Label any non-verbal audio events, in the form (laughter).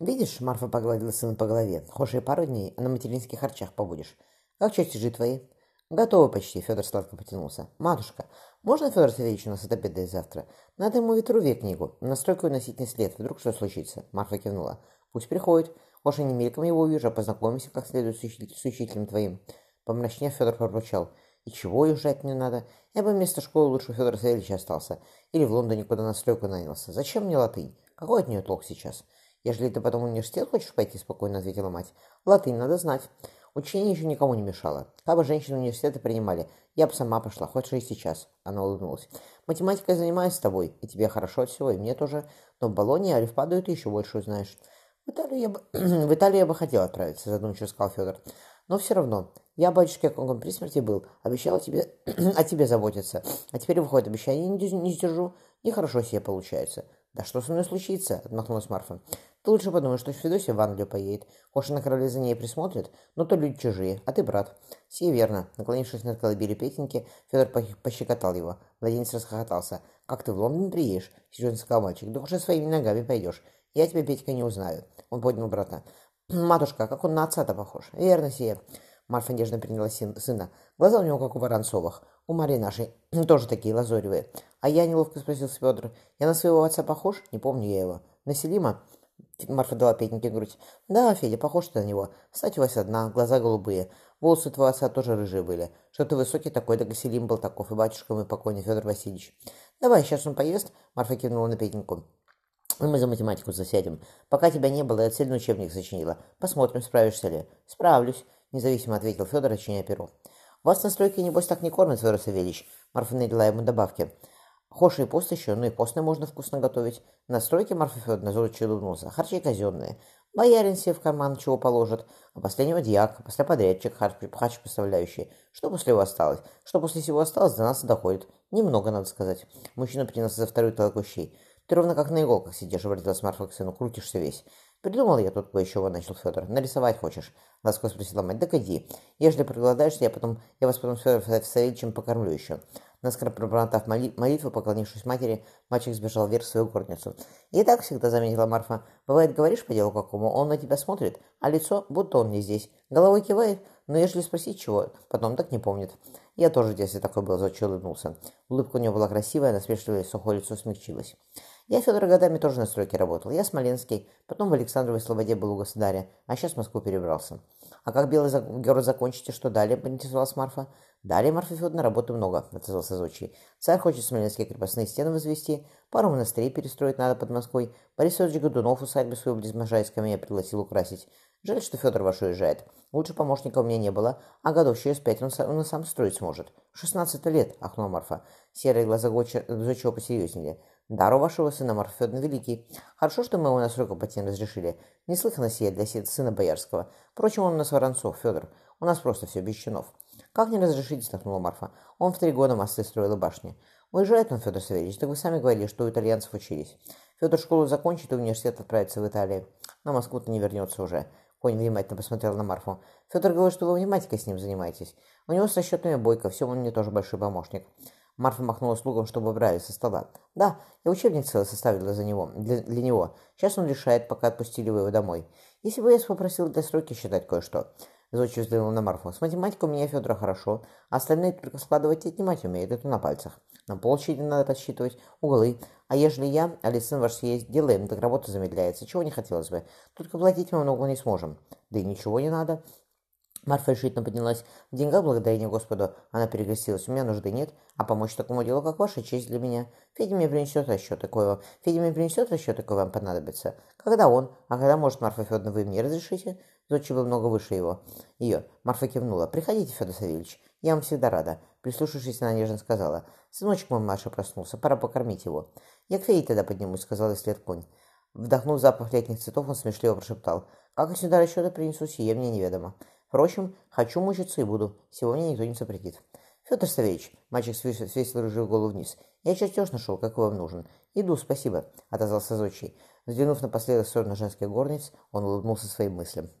Видишь, Марфа погладила сына по голове. Хошь и пару дней, а на материнских харчах побудешь. Как чертежи твои? Готовы почти, Федор сладко потянулся. Матушка, можно Федор Савельевич у нас отобедает завтра? Надо ему ветруве книгу. Настройку носить не след, вдруг что случится. Марфа кивнула. Пусть приходит. Хошь и не мельком его увижу, а познакомимся как следует с, учитель, с учителем твоим. Помрачнев, Федор проворчал. И чего уезжать не надо? Я бы вместо школы лучше у Федора Савельевича остался. Или в Лондоне куда на стройку нанялся. Зачем мне латынь? Какой от нее толк сейчас? Ежели ты потом в университет хочешь пойти, спокойно ответила мать. Латынь надо знать. Учение еще никому не мешало. Как бы женщины университета принимали, я бы сама пошла, хочешь и сейчас. Она улыбнулась. Математикой занимаюсь с тобой, и тебе хорошо от всего, и мне тоже. Но в Болонии Алифбаду ты еще больше узнаешь. В Италию я бы, (clears throat) в Италию я бы хотел отправиться, задумчиво сказал Федор. Но все равно, я, батюшке, как он при смерти был, обещал тебе (clears throat) о тебе заботиться. А теперь, выходит, обещание не, не сдержу. Нехорошо себе получается. Да что со мной случится? Отмахнулась Марфа. Ты лучше подумай, что Федосия в Англию поедет. Хочешь, на короле за ней присмотрит, но то люди чужие, а ты брат. Сие верно. Наклонившись над колыбели Петеньки, Федор пощекотал его. Младенец расхохотался. Как ты в Лондон приедешь? Серьезно сказал мальчик. Да уже своими ногами пойдешь. Я тебя, Петька, не узнаю. Он поднял брата. Матушка, как он на отца-то похож. Верно сие. Марфа нежно приняла сына. Глаза у него, как у Воронцовых. У Марии нашей (clears throat) тоже такие лазоревые. А я неловко спросил Федор. Я на своего отца похож? Не помню я его. На Селима? Марфа дала Петеньке грудь. Да, Федя, похож ты на него. Кстати, у вас одна, глаза голубые. Волосы твоего отца тоже рыжие были. Что ты высокий такой, да Гаселим был таков, и батюшка мой покойный Федор Васильевич. Давай, сейчас он поест. Марфа кивнула на Петеньку. И мы за математику засядем. Пока тебя не было, я цельный учебник сочинила. Посмотрим, справишься ли. Справлюсь, независимо ответил Федор, очиняя перо. Вас на стройке, небось, так не кормят, Федор Савельевич. Марфа налила ему добавки. И пост еще, ну и постное можно вкусно готовить. На стройке Марфа Федоровна золочи улыбнулся. Харчи казенные. Боярин себе в карман чего положит, а последнего дьяк, после подрядчик, харч, харч поставляющий. Что после его осталось? Что после всего осталось, до нас доходит. Немного, надо сказать. Мужчина принялся за вторую толку щей. Ты ровно как на иголках сидишь, обратилась Марфа к сыну, крутишься весь. Придумал я тут кое-чего, начал Федор. Нарисовать хочешь? Ласково спросила мать. Да иди. Ежели проголодаешься, я потом, я вас потом с Федором Савельевичем покормлю еще. Наскоро пробормотав молитву, поклонившись матери, мальчик сбежал вверх в свою горницу. «И так всегда заметила Марфа. Бывает, говоришь по делу какому, он на тебя смотрит, а лицо, будто он не здесь. Головой кивает, но ежели спросить чего, потом так не помнит. Я тоже в детстве такой был, зачем улыбнулся. Улыбка у него была красивая, насмешливое сухое лицо смягчилось. Я, Федор, годами тоже на стройке работал. Я Смоленский, потом в Александровой Слободе был у государя, а сейчас в Москву перебрался. А как белый город закончите, что далее, поинтересовалась Марфа. Далее, Марфа Федоровна, работы много, отозвался Зодчий. Царь хочет смоленские крепостные стены возвести, пару монастырей перестроить надо под Москвой. Борис Федорович Годунов усадьбу свою близ Можайска меня пригласил украсить. Жаль, что Федор ваш уезжает. Лучше помощника у меня не было, а годов через пять он, он и сам строить сможет. Шестнадцать лет, ахнула Марфа. Серые глаза Зодчего посерьезнее. Дар у вашего сына Марфедна великий. Хорошо, что мы его на срок потерять разрешили. Неслыханно сие для сына Боярского. Впрочем, он у нас Воронцов, Федор. У нас просто все без чинов. Как не разрешить, вздохнула Марфа. Он в три года мосты строил и башни. Уезжает он, Федор Савельевич, так вы сами говорили, что у итальянцев учились. Федор школу закончит и университет отправится в Италию. На Москву-то не вернется уже. Конь внимательно посмотрел на Марфу. Федор говорит, что вы математикой с ним занимаетесь. У него с расчетами бойко, все, он мне тоже большой помощник. Марфа махнула слугам, чтобы убрали со стола. «Да, я учебник целый составила за него, для, для него. Сейчас он решает, пока отпустили вы его домой. Если бы я попросил для сроки считать кое-что». Зодчий взглянул на Марфу. «С математикой у меня Федора хорошо, а остальные только складывать и отнимать умеют, это на пальцах. На площади надо подсчитывать, углы. А ежели я, а сын ваш съесть, делаем, так работа замедляется. Чего не хотелось бы. Только платить мы много не сможем. Да и ничего не надо. Марфа решительно поднялась. В деньгах, благодарение Господу, она перекрестилась. У меня нужды нет, а помочь такому делу, как ваша, честь для меня. Федя мне принесет расчет такой вам. Федя мне принесет расчет такой вам понадобится. Когда он? А когда, может, Марфа Федоровна, вы мне разрешите? Зодчи был много выше его. Ее. Марфа кивнула. Приходите, Федор Савельевич. Я вам всегда рада. Прислушавшись, она нежно сказала. Сыночек мой Маша проснулся. Пора покормить его. Я к Фее тогда поднимусь, сказал след конь. Вдохнув запах летних цветов, он смешливо прошептал. Как я сюда расчеты принесу, сие мне неведомо. Впрочем, хочу мучиться и буду. Сегодня никто не запретит. Федор Савельевич, мальчик свесил рыжую голову вниз. Я чертеж нашел, как вам нужен. Иду, спасибо, отозвался Зодчий. Взглянув напоследок в сторону женских горниц, он улыбнулся своим мыслям.